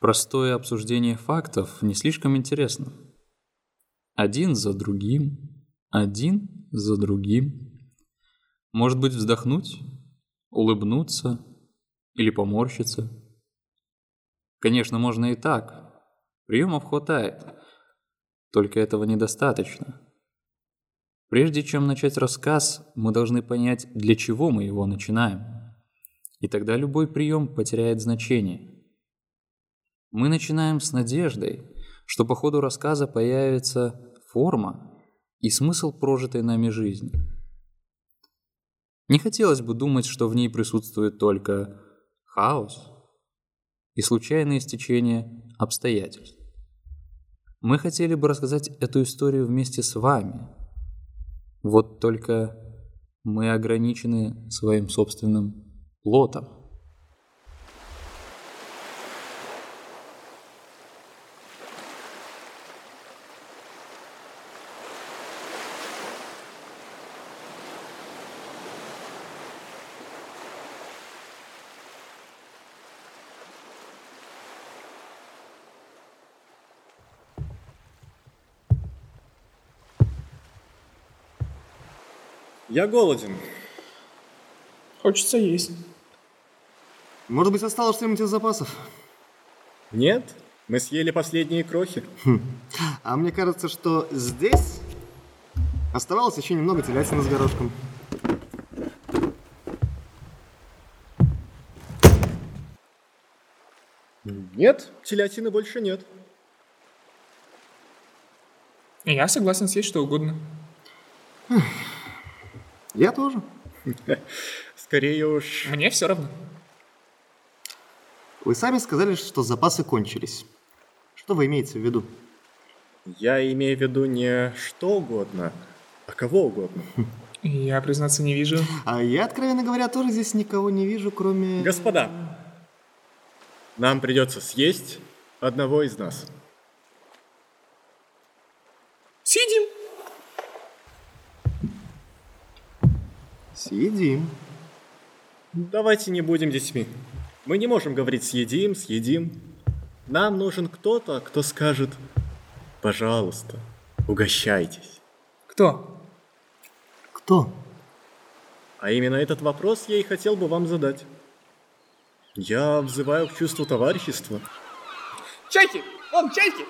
Простое обсуждение фактов не слишком интересно. Один за другим, один за другим. Может быть, вздохнуть, улыбнуться или поморщиться. Конечно, можно и так. Приемов хватает. Только этого недостаточно. Прежде чем начать рассказ, мы должны понять, для чего мы его начинаем. И тогда любой прием потеряет значение. Мы начинаем с надеждой, что по ходу рассказа появится форма и смысл прожитой нами жизни. Не хотелось бы думать, что в ней присутствует только хаос и случайные стечения обстоятельств. Мы хотели бы рассказать эту историю вместе с вами. Вот только мы ограничены своим собственным плотом. Я голоден. Хочется есть. Может быть, осталось что-нибудь из запасов? Нет, мы съели последние крохи. Хм. А мне кажется, что здесь оставалось еще немного телятины с горошком. Нет, телятины больше нет. Я согласен съесть что угодно. Я тоже. Скорее уж... Мне все равно. Вы сами сказали, что запасы кончились. Что вы имеете в виду? Я имею в виду не что угодно, а кого угодно. Я, признаться, не вижу. А я, откровенно говоря, тоже здесь никого не вижу, кроме... Господа, нам придется съесть одного из нас. Съедим. Давайте не будем детьми. Мы не можем говорить съедим, съедим. Нам нужен кто-то, кто скажет, пожалуйста, угощайтесь. Кто? Кто? А именно этот вопрос я и хотел бы вам задать. Я взываю к чувству товарищества. Чайки! Вон, чайки!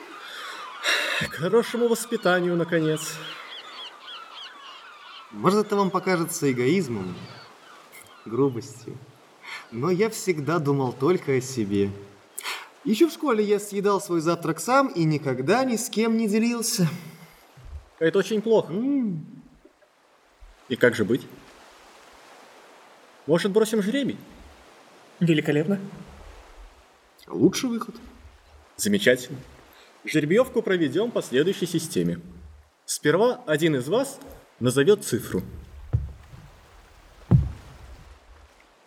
К хорошему воспитанию, наконец. Может, это вам покажется эгоизмом, грубостью. Но я всегда думал только о себе. Еще в школе я съедал свой завтрак сам и никогда ни с кем не делился. Это очень плохо. М, И как же быть? Может, бросим жребий? Великолепно. Лучший выход. Замечательно. Жеребьевку проведем по следующей системе. Сперва один из вас назовет цифру.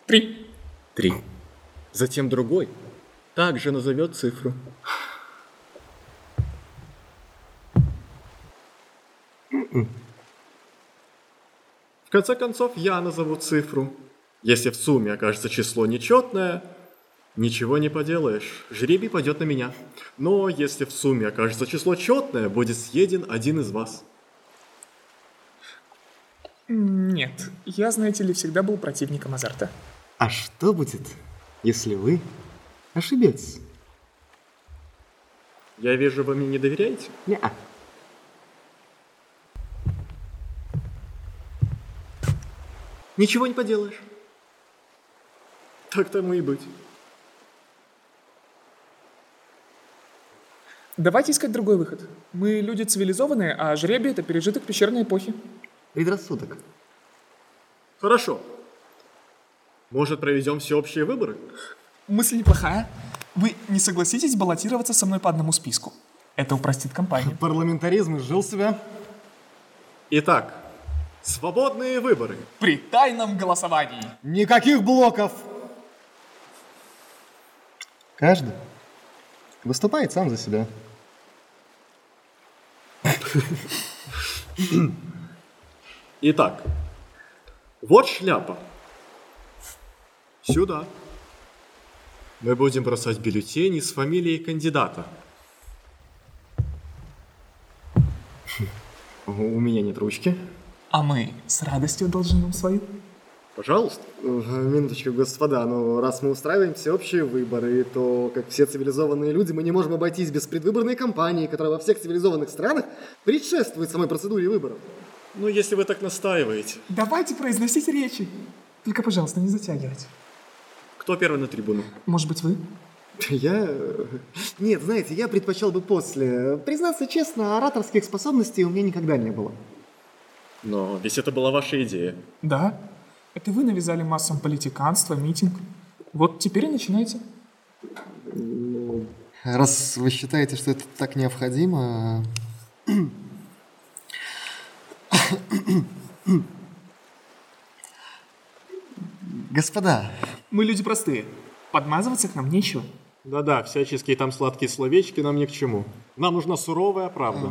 Три. Три. Затем другой также назовет цифру. В конце концов, я назову цифру. Если в сумме окажется число нечетное, ничего не поделаешь. Жребий пойдет на меня. Но если в сумме окажется число четное, будет съеден один из вас. Нет, я, знаете ли, всегда был противником азарта. А что будет, если вы ошибетесь? Я вижу, вы мне не доверяете? Неа. Ничего не поделаешь. Так тому и быть. Давайте искать другой выход. Мы люди цивилизованные, а жребий — это пережиток пещерной эпохи. Предрассудок. Хорошо. Может, проведем всеобщие выборы? Мысль неплохая. Вы не согласитесь баллотироваться со мной по одному списку? Это упростит компанию. Парламентаризм изжил себя. Итак, свободные выборы. При тайном голосовании. Никаких блоков! Каждый выступает сам за себя. Итак, вот шляпа. Сюда. Мы будем бросать бюллетени с фамилией кандидата. У меня нет ручки. А мы с радостью должны вам свою. Пожалуйста. Минуточку, господа, но раз мы устраиваем всеобщие выборы, то, как все цивилизованные люди, мы не можем обойтись без предвыборной кампании, которая во всех цивилизованных странах предшествует самой процедуре выборов. Ну, если вы так настаиваете. Давайте произносить речи. Только, пожалуйста, не затягивайте. Кто первый на трибуну? Может быть, вы? Я... Нет, знаете, я предпочел бы после. Признаться честно, ораторских способностей у меня никогда не было. Но ведь это была ваша идея. Да. Это вы навязали массам политиканство, митинг. Вот теперь и начинайте. Раз вы считаете, что это так необходимо... Господа, Мы люди простые. Подмазываться к нам нечего. Да-да, всяческие там сладкие словечки нам ни к чему. Нам нужна суровая правда.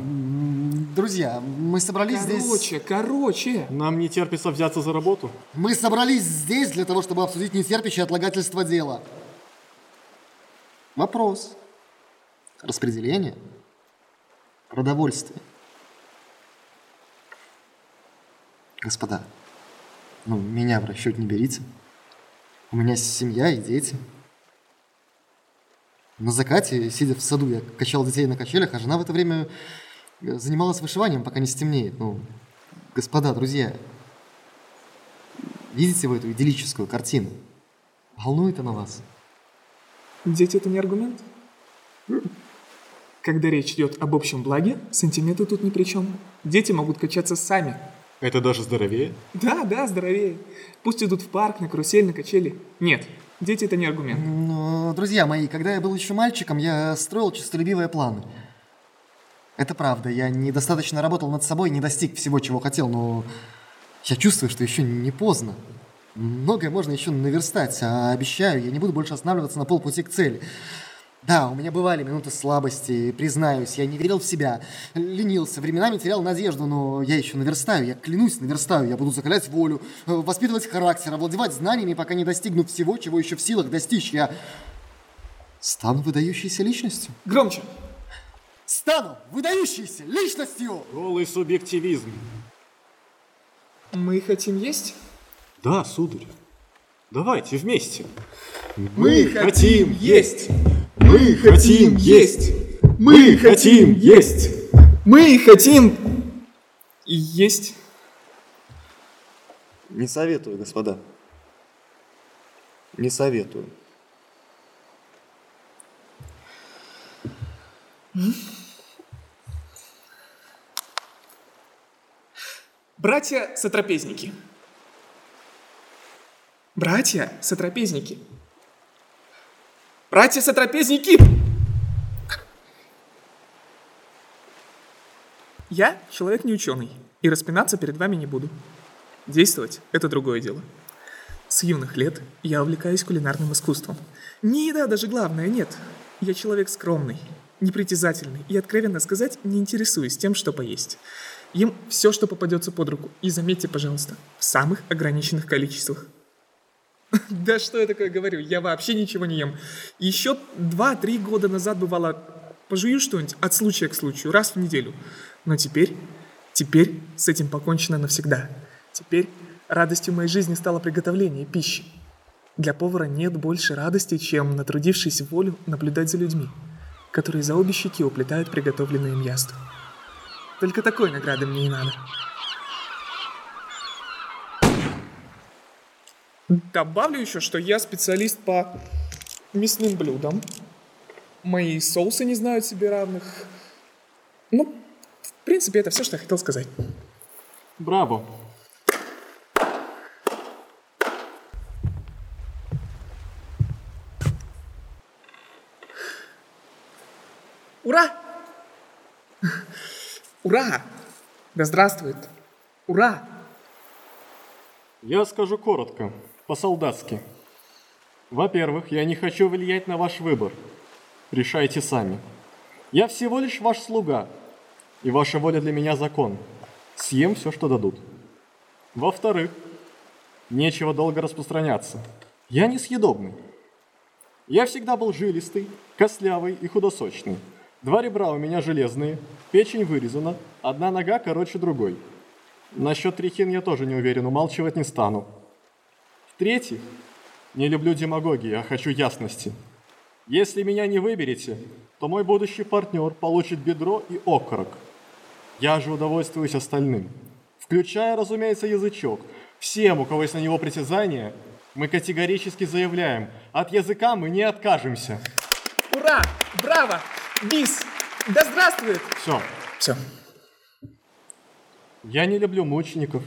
друзья, мы собрались здесь... Короче, короче. Нам не терпится взяться за работу. Мы собрались здесь для того, чтобы обсудить нетерпящее отлагательство дела. Вопрос. Распределение. Продовольствие. Господа, ну, меня в расчет не берите. У меня семья и дети. На закате, сидя в саду, я качал детей на качелях, а жена в это время э, занималась вышиванием, пока не стемнеет. Ну, господа, друзья, видите вы эту идиллическую картину? Волнует она вас? Дети это не аргумент? Когда речь идет об общем благе, сантименты тут ни при чем. Дети могут качаться сами. Это даже здоровее. Да, да, здоровее. Пусть идут в парк, на карусель, на качели. Нет, дети это не аргумент. Но, друзья мои, когда я был еще мальчиком, я строил честолюбивые планы. Это правда, я недостаточно работал над собой, не достиг всего, чего хотел, но я чувствую, что еще не поздно. Многое можно еще наверстать, а обещаю, я не буду больше останавливаться на полпути к цели. Да, у меня бывали минуты слабости, признаюсь, я не верил в себя, ленился, временами терял надежду, но я еще наверстаю, я клянусь, наверстаю, я буду закалять волю, э, воспитывать характер, овладевать знаниями, пока не достигну всего, чего еще в силах достичь. Я стану выдающейся личностью. Громче. Стану выдающейся личностью! Голый субъективизм. Мы хотим есть? Да, сударь. Давайте вместе. Мы хотим есть! Мы хотим есть! Мы хотим есть! Мы хотим есть. Не советую, господа. Не советую. Братья-сотрапезники. Братья-сотрапезники. Братья-сотрапезники! Я человек не ученый, и распинаться перед вами не буду. Действовать – это другое дело. С юных лет я увлекаюсь кулинарным искусством. Не еда даже главное, нет. Я человек скромный, непритязательный и, откровенно сказать, не интересуюсь тем, что поесть. Ем все, что попадется под руку. И заметьте, пожалуйста, в самых ограниченных количествах. Да что я такое говорю? Я вообще ничего не ем. Еще 2-3 года назад бывало, пожую что-нибудь от случая к случаю, раз в неделю. Но теперь, теперь с этим покончено навсегда. Теперь радостью моей жизни стало приготовление пищи. Для повара нет больше радости, чем, натрудившись в волю, наблюдать за людьми, которые за обе щеки уплетают приготовленное им яство. Только такой награды мне и надо. Добавлю еще, что я специалист по мясным блюдам. Мои соусы не знают себе равных. Ну, в принципе, это все, что я хотел сказать. Браво. Ура! Ура! Да здравствует! Ура! Я скажу коротко, по-солдатски. Во-первых, я не хочу влиять на ваш выбор. Решайте сами. Я всего лишь ваш слуга, и ваша воля для меня закон. Съем все, что дадут. Во-вторых, нечего долго распространяться. Я несъедобный. Я всегда был жилистый, костлявый и худосочный. Два ребра у меня железные, печень вырезана, одна нога короче другой. Насчет трихин я тоже не уверен, умалчивать не стану. В-третьих, не люблю демагогии, а хочу ясности. Если меня не выберете, то мой будущий партнер получит бедро и окорок. Я же удовольствуюсь остальным. Включая, разумеется, язычок. Всем, у кого есть на него притязание, мы категорически заявляем, от языка мы не откажемся. Ура! Браво! Бис! Да здравствует! Все. Все. Я не люблю мучеников,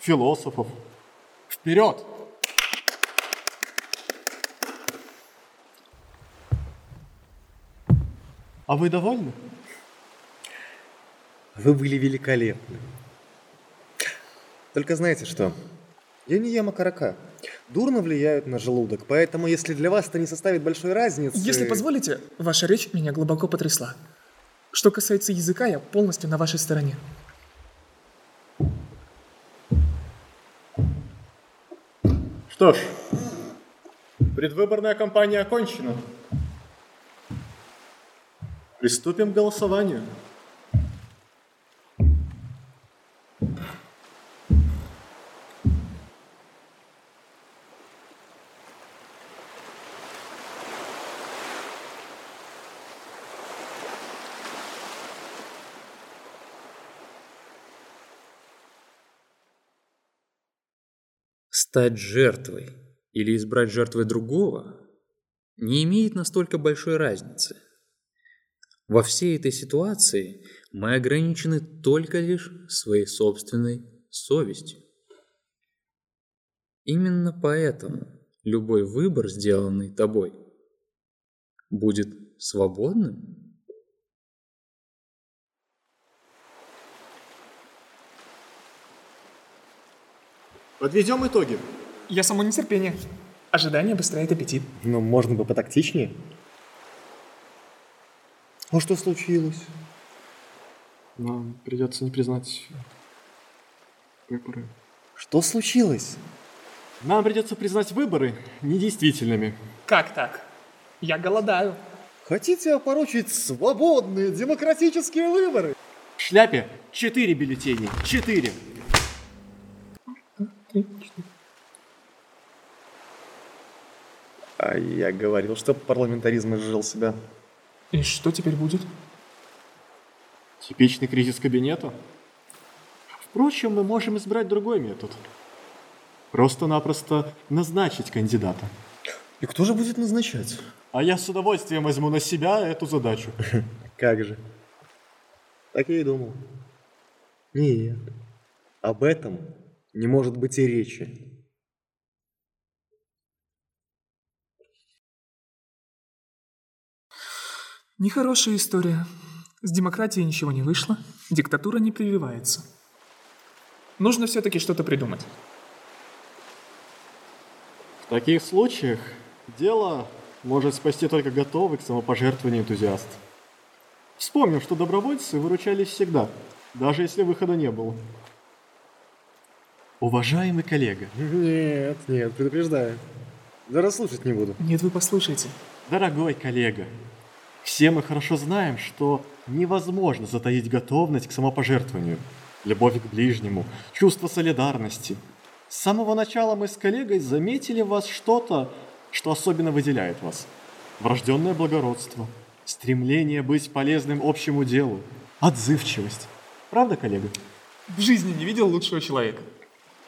философов. Вперед! А вы довольны? Вы были великолепны. Только знаете что? Я не ем окорока. Дурно влияют на желудок, поэтому если для вас это не составит большой разницы... Если позволите, ваша речь меня глубоко потрясла. Что касается языка, я полностью на вашей стороне. Что ж, предвыборная кампания окончена. Приступим к голосованию. Стать жертвой или избрать жертвой другого не имеет настолько большой разницы. Во всей этой ситуации мы ограничены только лишь своей собственной совестью. Именно поэтому любой выбор, сделанный тобой, будет свободным Подведем итоги. Я само нетерпение. Ожидание обостряет аппетит. Ну, можно бы потактичнее. А что случилось? Нам придется не признать выборы. Что случилось? Нам придется признать выборы недействительными. Как так? Я голодаю. Хотите опорочить свободные демократические выборы? В шляпе четыре бюллетени. Четыре. А я говорил, что парламентаризм изжил себя. И что теперь будет? Типичный кризис кабинета. Впрочем, мы можем избрать другой метод. Просто-напросто назначить кандидата. И кто же будет назначать? А я с удовольствием возьму на себя эту задачу. Как же? Так я и думал. Нет, об этом не может быть и речи. Нехорошая история. С демократией ничего не вышло, диктатура не прививается. Нужно все-таки что-то придумать. В таких случаях дело может спасти только готовый к самопожертвованию энтузиаст. Вспомним, что добровольцы выручались всегда, даже если выхода не было. Уважаемый коллега, Нет, нет, предупреждаю. Даже слушать не буду. Нет, вы послушайте. дорогой коллега, все мы хорошо знаем, что невозможно затаить готовность к самопожертвованию, любовь к ближнему, чувство солидарности. С самого начала мы с коллегой заметили в вас что-то, что особенно выделяет вас. Врожденное благородство, стремление быть полезным общему делу, отзывчивость. Правда, коллега? В жизни не видел лучшего человека.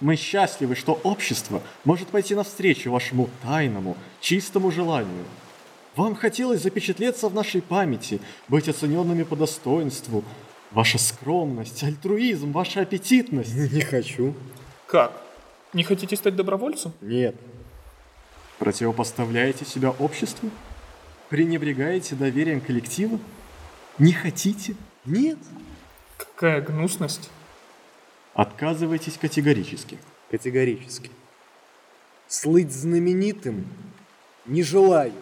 Мы счастливы, что общество может пойти навстречу вашему тайному, чистому желанию. Вам хотелось запечатлеться в нашей памяти, быть оцененными по достоинству. Ваша скромность, альтруизм, ваша аппетитность. Не хочу. Как? Не хотите стать добровольцем? Нет. Противопоставляете себя обществу? Пренебрегаете доверием коллектива? Не хотите? Нет. Какая гнусность. Отказываетесь категорически. Категорически. Слыть знаменитым не желаю.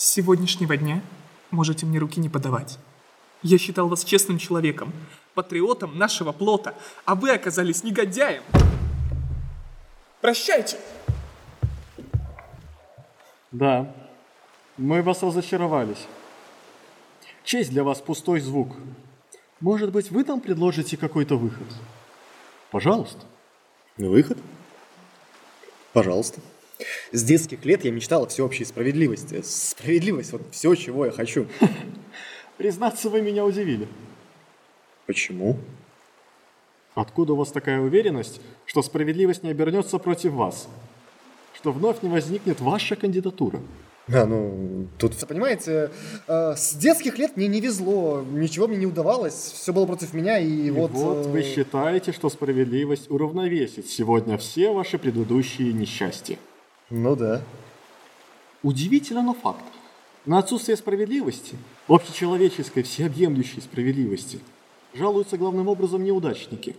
С сегодняшнего дня можете мне руки не подавать. Я считал вас честным человеком, патриотом нашего плота, а вы оказались негодяем. Прощайте! Да, мы вас разочаровались. Честь для вас пустой звук. Может быть, вы нам предложите какой-то выход? Пожалуйста. Выход? Пожалуйста. С детских лет я мечтал о всеобщей справедливости. Справедливость, вот все, чего я хочу. Признаться, вы меня удивили. Почему? Откуда у вас такая уверенность, что справедливость не обернется против вас? Что вновь не возникнет ваша кандидатура? А, ну, тут, понимаете, э, с детских лет мне не везло, ничего мне не удавалось, все было против меня, и, И вот... вот, э, вы считаете, что справедливость уравновесит сегодня все ваши предыдущие несчастья. Ну да. Удивительно, но факт. На отсутствие справедливости, общечеловеческой, всеобъемлющей справедливости, жалуются главным образом неудачники.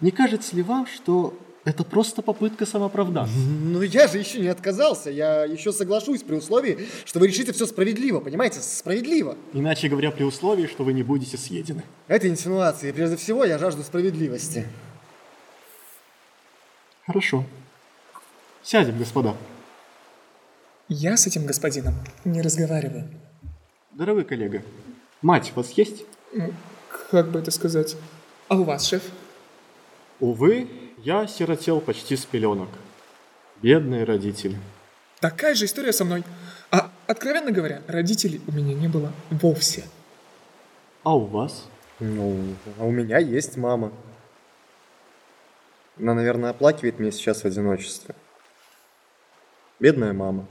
Не кажется ли вам, что это просто попытка самооправдаться? Ну я же еще не отказался, я еще соглашусь при условии, что вы решите все справедливо, понимаете, справедливо. Иначе говоря, при условии, что вы не будете съедены. Это инсинуации, прежде всего я жажду справедливости. Хорошо. Сядем, господа. Я с этим господином не разговариваю. Дорогой коллега, мать у вас есть? Как бы это сказать? А у вас, шеф? Увы, я сиротел почти с пеленок. Бедные родители. Такая же история со мной. А, откровенно говоря, родителей у меня не было вовсе. А у вас? Ну, а у меня есть мама. Она, наверное, оплакивает меня сейчас в одиночестве. Бедная мама.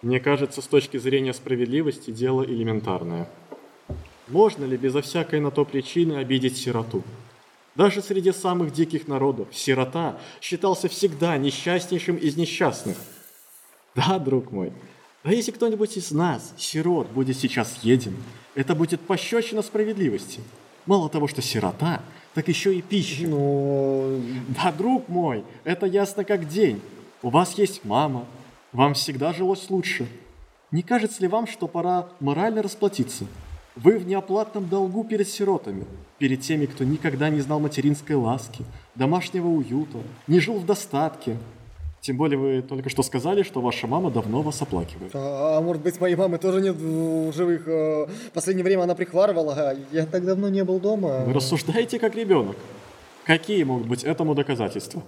Мне кажется, с точки зрения справедливости дело элементарное. Можно ли безо всякой на то причины обидеть сироту? Даже среди самых диких народов сирота считался всегда несчастнейшим из несчастных. Да, друг мой, а если кто-нибудь из нас, сирот, будет сейчас съеден, это будет пощечина справедливости. Мало того, что сирота, так еще и пища. Ну, Да, друг мой, это ясно как день. У вас есть мама. Вам всегда жилось лучше. Не кажется ли вам, что пора морально расплатиться? Вы в неоплатном долгу перед сиротами, перед теми, кто никогда не знал материнской ласки, домашнего уюта, не жил в достатке. Тем более вы только что сказали, что ваша мама давно вас оплакивает. а, а может быть, моей мамы тоже нет в живых. э, В последнее время она прихварывала, я так давно не был дома. Вы рассуждаете как ребенок. Какие могут быть этому доказательства?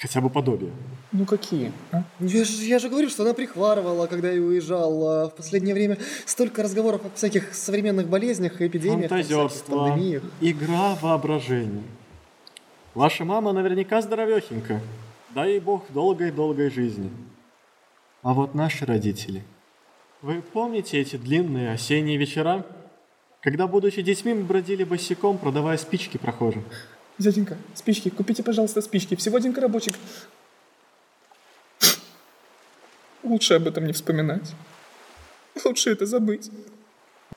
Хотя бы подобие. Ну какие? а? Я же, я же говорю, что она прихварывала, когда я уезжал. В последнее время столько разговоров о всяких современных болезнях, эпидемиях, там, всяких пандемиях. игра воображения. Ваша мама наверняка здоровехенька. Дай ей Бог долгой-долгой жизни. А вот наши родители. Вы помните эти длинные осенние вечера? Когда, будучи детьми, мы бродили босиком, продавая спички прохожим. Дяденька, спички, купите, пожалуйста, спички. Всего один коробочек. Лучше об этом не вспоминать. Лучше это забыть.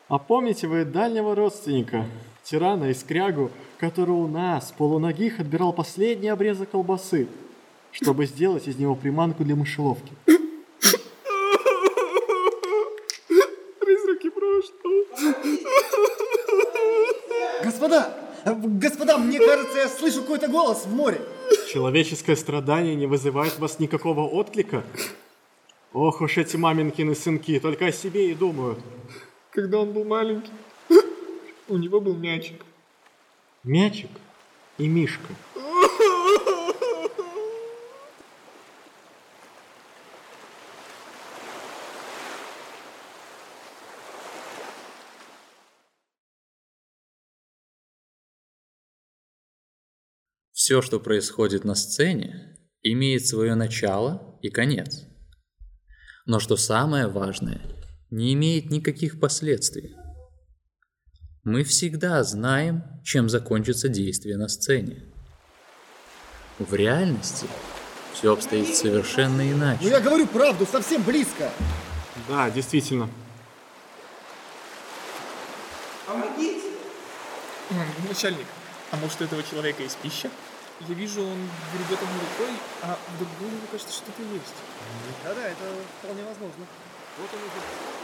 А помните вы дальнего родственника, тирана и скрягу, который у нас, полуногих, отбирал последний обрезок колбасы, чтобы сделать из него приманку для мышеловки? Призраки прошлого. Господа! Господа, мне кажется, я слышу какой-то голос в море. Человеческое страдание не вызывает в вас никакого отклика? Ох уж эти маминкины сынки, только о себе и думают. Когда он был маленький, у него был мячик. Мячик и Мишка. Все, что происходит на сцене, имеет свое начало и конец. Но что самое важное, не имеет никаких последствий. Мы всегда знаем, чем закончится действие на сцене. В реальности все обстоит совершенно Ну иначе. я говорю правду, совсем близко. Да, действительно. М, Начальник, а может у этого человека есть пища? Я вижу, он гребет одной рукой, а в другой, мне кажется, что-то есть. Да-да, это вполне возможно. Вот он уже.